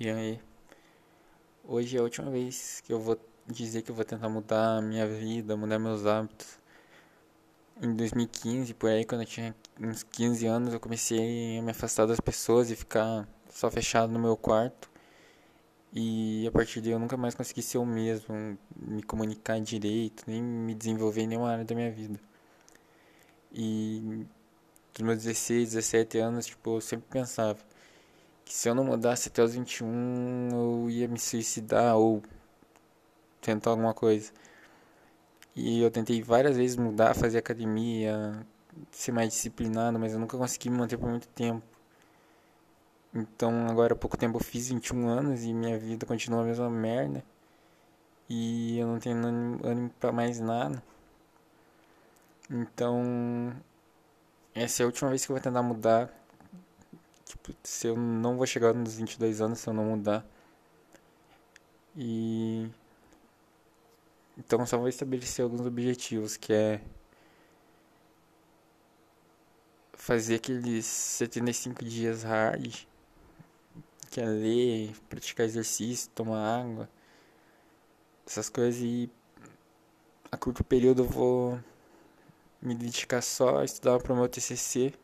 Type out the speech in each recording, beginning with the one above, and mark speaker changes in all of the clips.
Speaker 1: E aí, hoje é a última vez que eu vou dizer que eu vou tentar mudar a minha vida, mudar meus hábitos. Em 2015, por aí, quando eu tinha uns 15 anos, eu comecei a me afastar das pessoas e ficar só fechado no meu quarto. E a partir daí eu nunca mais consegui ser o mesmo, me comunicar direito, nem me desenvolver em nenhuma área da minha vida. E dos meus 16, 17 anos, tipo, eu sempre pensava que se eu não mudasse até os 21, eu ia me suicidar ou tentar alguma coisa. E eu tentei várias vezes mudar, fazer academia, ser mais disciplinado, mas eu nunca consegui me manter por muito tempo. Então, agora há pouco tempo eu fiz 21 anos e minha vida continua a mesma merda. E eu não tenho ânimo pra mais nada. Então, essa é a última vez que eu vou tentar mudar. Se eu não vou chegar nos 22 anos se eu não mudar. E então só vou estabelecer alguns objetivos, que é fazer aqueles 75 dias hard, que é ler, praticar exercício, tomar água, essas coisas e a curto período eu vou me dedicar só a estudar para o meu TCC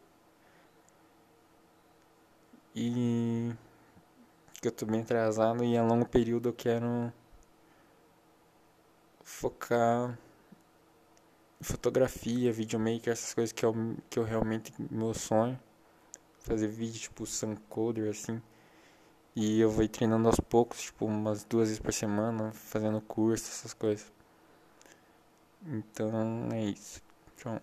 Speaker 1: e que eu tô bem atrasado e a longo período eu quero focar em fotografia, videomaker, essas coisas que eu, que eu realmente meu sonho. Fazer vídeo tipo Suncoder assim. E eu vou treinando aos poucos, tipo umas duas vezes por semana, fazendo curso, essas coisas. Então é isso. Tchau.